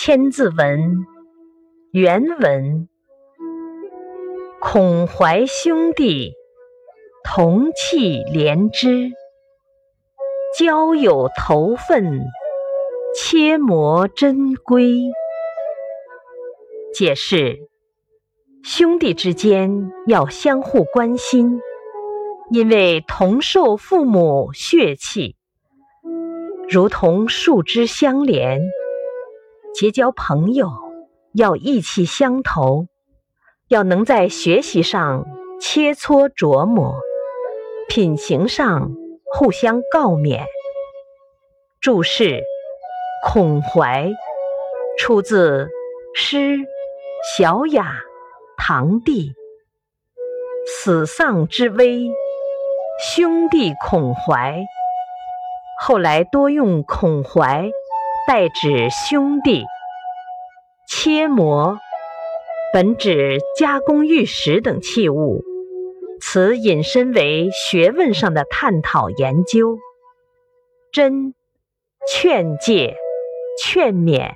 千字文，原文：孔怀兄弟，同气连枝，交友投分，切磨珍贵。解释：兄弟之间要相互关心，因为同受父母血气，如同树枝相连。结交朋友要意气相投，要能在学习上切磋琢磨，品行上互相告勉。注释：孔怀出自诗《小雅·堂弟》，死丧之危，兄弟孔怀。后来多用孔怀。代指兄弟，切磨。本指加工玉石等器物，此引申为学问上的探讨研究。真。劝诫、劝勉。